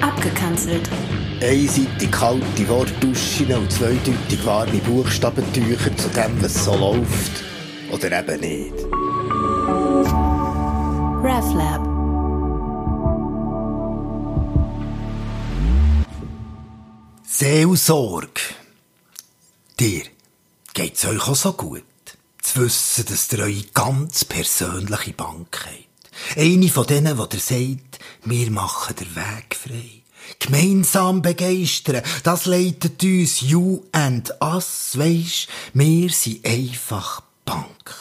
Abgekanzelt. Einseitig kalte Wortduschen und zweideutig warme Buchstabentücher zu dem, was so läuft. Oder eben nicht. RefLab. Seelsorge. Dir, geht's euch auch so gut? Zu wissen, dass ihr eure ganz persönliche Bank habt. Eine von denen, die dir sagt, wir machen den Weg frei. Gemeinsam begeistern, das leitet uns you and us, weisst, wir sind einfach Bank.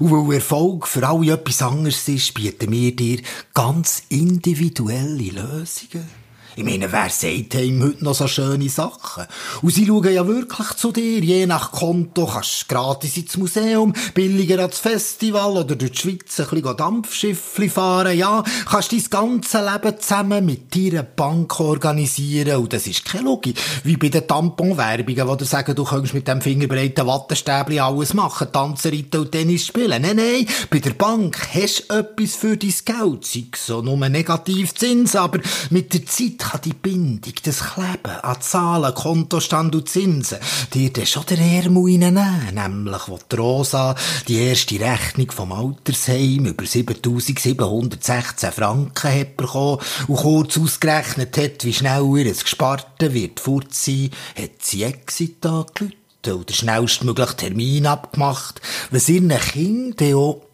Und weil Erfolg für alle etwas anderes ist, bieten wir dir ganz individuelle Lösungen. Ich meine, wer sagt ihm heute noch so schöne Sachen? Und sie schauen ja wirklich zu dir. Je nach Konto kannst du gratis ins Museum, billiger ans Festival oder durch die Schweiz ein bisschen Dampfschiffli fahren. Ja, kannst dein ganze Leben zusammen mit deiner Bank organisieren. Und das ist keine Logik. Wie bei den Tamponwerbungen, wo dir sagen, du kannst mit dem fingerbreiten Wattestäbli alles machen. Tanzen, reiten und Tennis spielen. Nein, nein. Bei der Bank hast du etwas für dein Geld. Sei so nur Negativzins, aber mit der Zeit kann die Bindung, das Kleben an Zahlen, Kontostand und Zinsen dir dann schon der Ärmel reinnehmen. Nämlich, wo die Rosa die erste Rechnung vom Altersheim über 7716 Franken hat bekommen und kurz ausgerechnet hat, wie schnell ihr es Gesparte wird fort sein, hat sie Exit angelüht oder schnellstmöglich Termin abgemacht, was ihren Kindern auch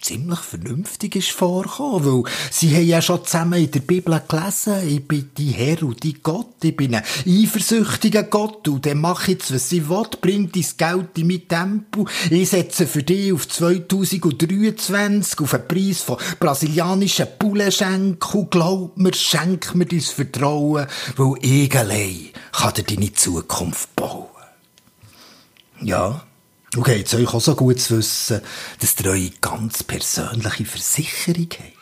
ziemlich vernünftig ist vorgekommen, weil sie haben ja schon zusammen in der Bibel gelesen, ich bin die Herr und die Gott, ich bin ein eifersüchtiger Gott und der macht jetzt, was sie will, bringt dein Geld in mein Tempo, ich setze für dich auf 2023 auf einen Preis von brasilianischen Bullenschenken und glaub mir, schenk mir dein Vertrauen, weil ich allein kann dir deine Zukunft bauen. Ja, und geht's euch auch so gut zu wissen, dass ihr eure ganz persönliche Versicherung habt?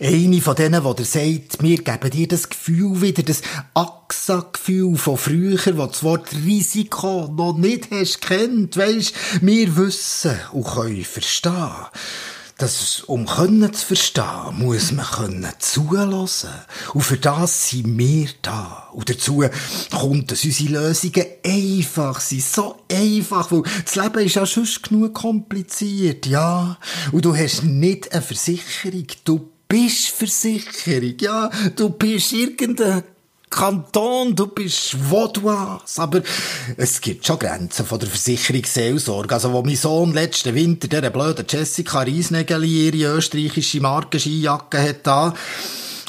Eine von denen, die dir sagt, wir geben dir das Gefühl wieder, das AXA-Gefühl von früher, wo das Wort Risiko noch nicht hast kennt, weisst, wir wissen und können verstehen dass um können zu verstehen, muss man können zulassen. Und für das sind wir da. Und dazu kommt, dass unsere Lösungen einfach sind. So einfach, weil das Leben ist ja schon genug kompliziert, ja. Und du hast nicht eine Versicherung. Du bist Versicherung, ja. Du bist irgendein Kanton, du bist wo. Aber es gibt schon Grenzen von der Versicherungsseelsorge. Also, wo mein Sohn letzten Winter der blöden Jessica Riesnägeli ihre österreichische Markenskijacke hat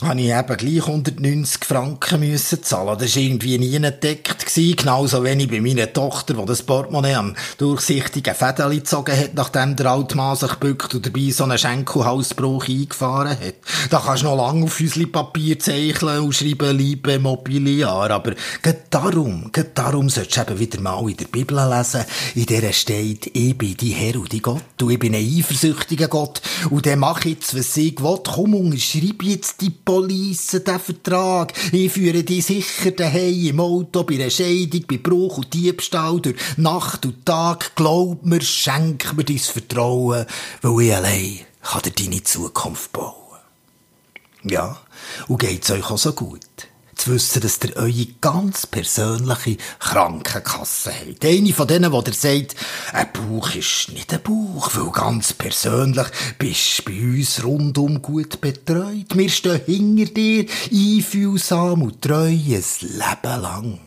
habe ich eben gleich 190 Franken müssen zahlen. Das war irgendwie nie entdeckt gewesen. Genauso wenig bei meiner Tochter, die das Portemonnaie am durchsichtigen Fädeli gezogen hat, nachdem der alte Mann sich bückt und dabei so einen Schenkelhalsbruch eingefahren hat. Da kannst du noch lange auf Papier zeichnen und schreiben, liebe Mobiliar. Aber gerade darum, gerade darum solltest du eben wieder mal in der Bibel lesen, in der steht, ich bin die Herr und die Gott, und ich bin ein eifersüchtiger Gott, und der macht jetzt, was ich will. Komm, unterschreib jetzt die Police, den Vertrag. Ich führe dich sicher daheim im Auto, bei einer Scheidung, bei Bruch und Diebstahl, durch Nacht und Tag. Glaub mir, schenk mir dein Vertrauen, weil ich allein kann dir deine Zukunft bauen. Ja, und geht's euch auch so gut? Zu wissen, dass ihr eure ganz persönliche Krankenkasse habt. Eine von denen, die dir sagt, ein Bauch ist nicht ein Bauch, weil ganz persönlich bist du bei uns rundum gut betreut. Wir stehen hinter dir, einfühlsam und treu ein Leben lang.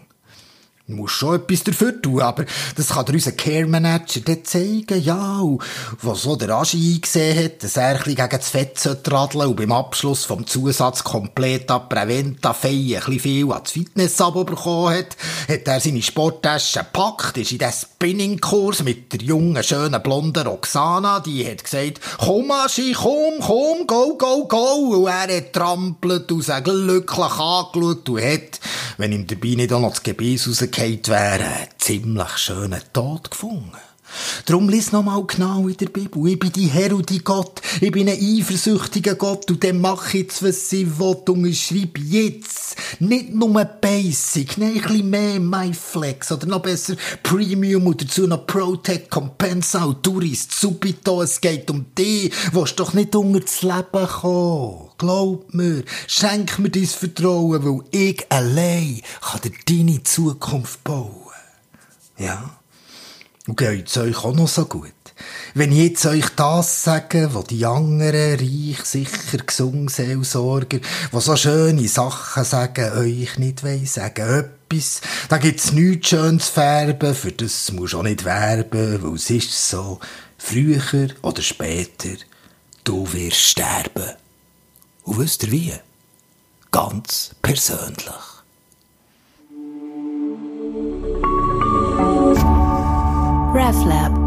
Du musst schon etwas dafür tun, aber das kann dir unser Care Manager dann zeigen, ja, und was so der Aschi eingesehen hat, dass er ein bisschen gegen das Fett radeln und beim Abschluss vom Zusatz komplett ab Preventa Fei ein bisschen viel an das Fitness-Abo bekommen hat, hat er seine Sporttasche gepackt, ist in den Spinning-Kurs mit der jungen, schönen, blonden Roxana, die hat gesagt, komm Aschi, komm, komm, go, go, go, und er hat trampelt und glücklich angeschaut und hat, wenn ihm dabei nicht auch noch das Gebiss rausgefallen wäre, einen ziemlich schönen Tod gefunden. Drum lies noch mal genau in der Bibel. Ich bin die Herr und die Gott. Ich bin ein eifersüchtiger Gott und dann mach jetzt, was sie will und ich schreib jetzt Nicht nur Basic, nein, ein bisschen mehr MyFlex oder noch besser Premium und dazu noch ProTech, Compensa und Tourist Subito. Es geht um dich, willst doch nicht unter das Leben kommen. Glaub mir, schenk mir dein Vertrauen, weil ich allein kann dir deine Zukunft bauen. Ja? Und geht's euch auch noch so gut? Wenn ich jetzt euch das sage, wo die anderen, reich, sicher, gesungen Seelsorger, die so schöne Sachen sagen, euch nicht wollen sagen, etwas, da gibt's nichts schönes färben, für das musst du auch nicht werben, weil es ist so, früher oder später, du wirst sterben. Und wisst ihr wie? Ganz persönlich. RefLab